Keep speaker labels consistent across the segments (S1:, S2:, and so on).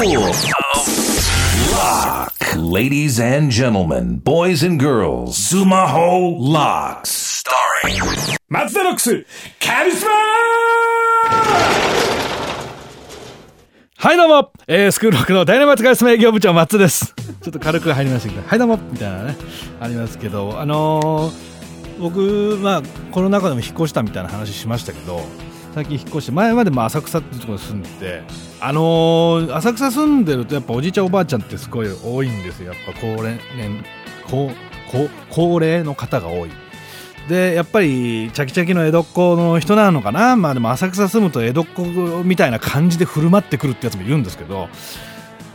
S1: Lock. Ladies and gentlemen, boys and girls, Sumaho Locks. Starring
S2: 松田ロックスカリスマはいどうも、えー、スクールロックのダイナマイトカリス営業部長松です。ちょっと軽く入りましたけど。はいどうも。みたいなね。ありますけど。あのー、僕まあこの中でも引っ越したみたいな話しましたけど。最近引っ越して前までも浅草っていうところに住んでてあのー、浅草住んでるとやっぱおじいちゃんおばあちゃんってすごい多いんですよ。やっぱ高齢年高高高齢の方が多い。でやっぱりチャキチャキの江戸っ子の人なのかな？まあでも浅草住むと江戸っ子みたいな感じで振る舞ってくるってやつもいるんですけど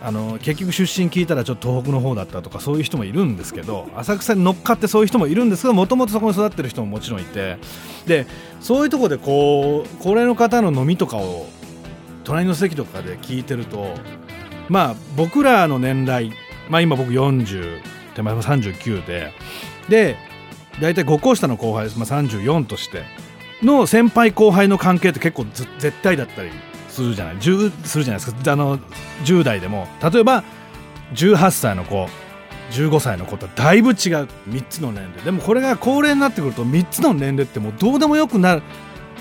S2: あの結局出身聞いたらちょっと東北の方だったとかそういう人もいるんですけど浅草に乗っかってそういう人もいるんですけどもともとそこに育ってる人ももちろんいて。でそういうとこでこう高齢の方の飲みとかを隣の席とかで聞いてるとまあ僕らの年代まあ今僕40手前も39でで大体5校下の後輩、まあ、34としての先輩後輩の関係って結構絶対だったりするじゃない10するじゃないですか。あの10代でも。例えば18歳の子15歳の子とだいぶ違う3つの年齢。でもこれが高齢になってくると3つの年齢ってもうどうでもよくなる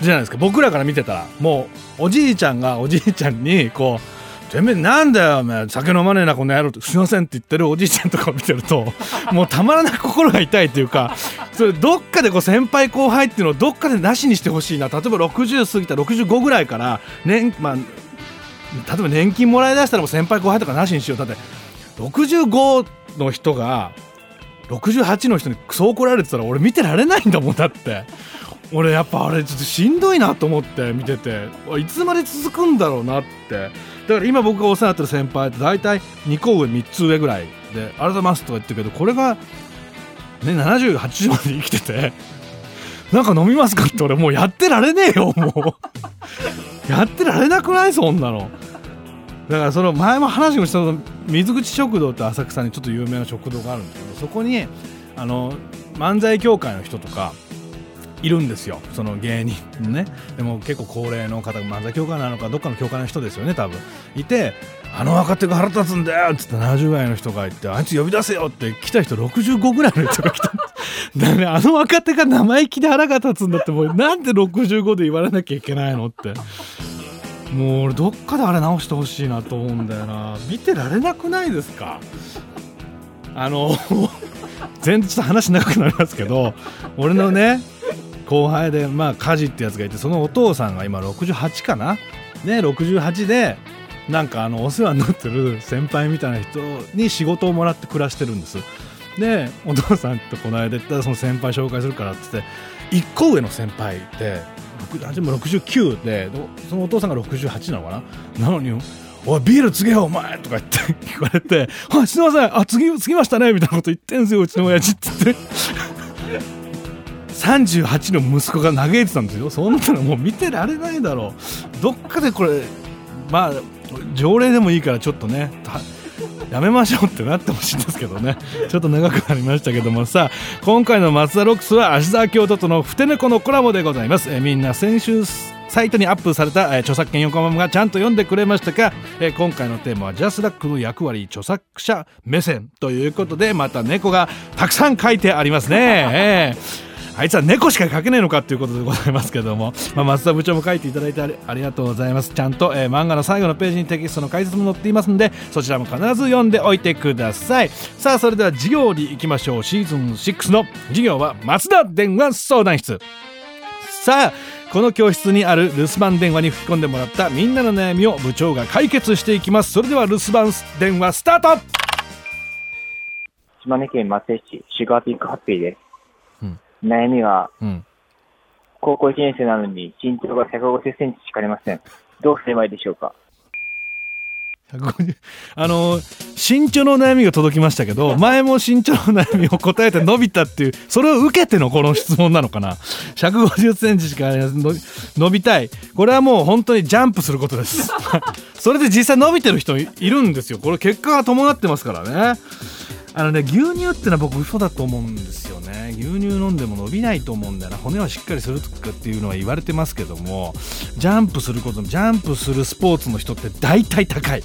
S2: じゃないですか。僕らから見てたらもうおじいちゃんがおじいちゃんにこうてめえなんだよお前酒飲まねえなこの野郎ってすいませんって言ってるおじいちゃんとかを見てるともうたまらなく心が痛いっていうかそれどっかでこう先輩後輩っていうのをどっかでなしにしてほしいな。例えば60過ぎた65ぐらいから年、まあ、例えば年金もらいだしたらもう先輩後輩とかなしにしよう。だって65の人が68の人にそう怒られてたら俺見てられないんだもんだって。俺やっぱあれちょっとしんどいなと思って見てて。いつまで続くんだろうなって。だから今僕がお世話になってる先輩って大体2個上3つ上ぐらいで「ありがとうございます」とか言ってるけどこれが7080まで生きてて。なんか飲みますかって俺もうやってられねえよもう。やってられなくない？そんなの。だからその前も話もした水口食堂って浅草にちょっと有名な食堂があるんですけどそこにあの漫才協会の人とかいるんですよ。その芸人ね。でも結構高齢の方漫才協会なのかどっかの協会の人ですよね多分。いてあの若手が腹立つんだよっつって70ぐらいの人がいてあいつ呼び出せよって来た人65ぐらいの人が来た。だねあの若手が生意気で腹が立つんだってもうなんで65で言われなきゃいけないのって。もう俺どっかであれ直してほしいなと思うんだよな。見てられなくないですか？あの 全然ちょっと話長くなりますけど俺のね後輩でまあ家事ってやつがいてそのお父さんが今68かな？ね68でなんかあのお世話になってる先輩みたいな人に仕事をもらって暮らしてるんです。でお父さんとこの間言ったらその先輩紹介するからって言って1個上の先輩で69でそのお父さんが68なのかな？なのにおい、ビール継げよ、お前とか言って 言われて、はい、すいません、あ、継ぎ、継ぎましたねみたいなこと言ってんすよ、うちの親父って。言って。38の息子が嘆いてたんですよ。そんなのもう見てられないだろう。どっかでこれまあ条例でもいいからちょっとねやめましょうってなってほしいんですけどね。ちょっと長くなりましたけども。さ今回の松田ロックスは芦沢京都とのふて猫のコラボでございます。えみんな先週サイトにアップされた、え著作権横浜がちゃんと読んでくれましたか、え今回のテーマはジャスラックの役割著作者目線ということでまた猫がたくさん書いてありますね、えーあいつは猫しか描けないのかということでございますけども、まあ、松田部長も書いていただいてありがとうございます。ちゃんと、えー、漫画の最後のページにテキストの解説も載っていますのでそちらも必ず読んでおいてください。さあそれでは授業に行きましょう。シーズン6の授業は松田電話相談室。さあこの教室にある留守番電話に吹き込んでもらったみんなの悩みを部長が解決していきます。それでは留守番電話スタート。
S3: 島根県松江市シュガーピンクハッピーです。悩みは、うん、高校1年生なのに身長が150センチしかありません。どうすればいいでしょうか？
S2: あの身長の悩みが届きましたけど 前も身長の悩みを答えて伸びたっていうそれを受けてのこの質問なのかな？150センチしか伸びたい。これはもう本当にジャンプすることです。それで実際伸びてる人いるんですよ。これ結果が伴ってますからね。あのね牛乳ってのは僕嘘だと思うんですよ牛乳飲んでも伸びないと思うんだよな。骨はしっかりするとかっていうのは言われてますけどもジャンプすることジャンプするスポーツの人って大体高い。っ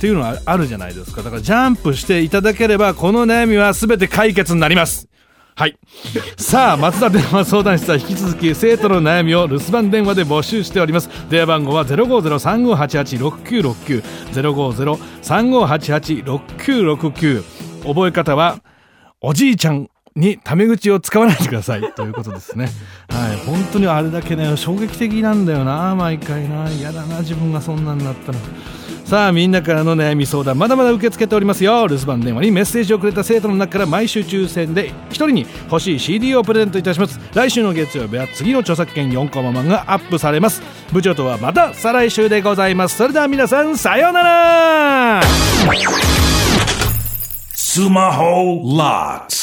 S2: ていうのはあるじゃないですか。だからジャンプしていただければこの悩みは全て解決になります。はい。さあ松田電話相談室は引き続き生徒の悩みを留守番電話で募集しております。電話番号は050-3588-6969 050-3588-6969覚え方はおじいちゃん。にタメ口を使わないでくださいということですね。はい、本当にあれだけね、衝撃的なんだよな、毎回な。嫌だな、自分がそんなんなったら。さあみんなからの悩み相談。まだまだ受け付けておりますよ。留守番電話にメッセージをくれた生徒の中から毎週抽選で1人に欲しい CD をプレゼントいたします。来週の月曜日は次の著作権4コマ漫画アップされます。部長とはまた再来週でございます。それでは皆さんさようなら。
S1: スマホ LOCKS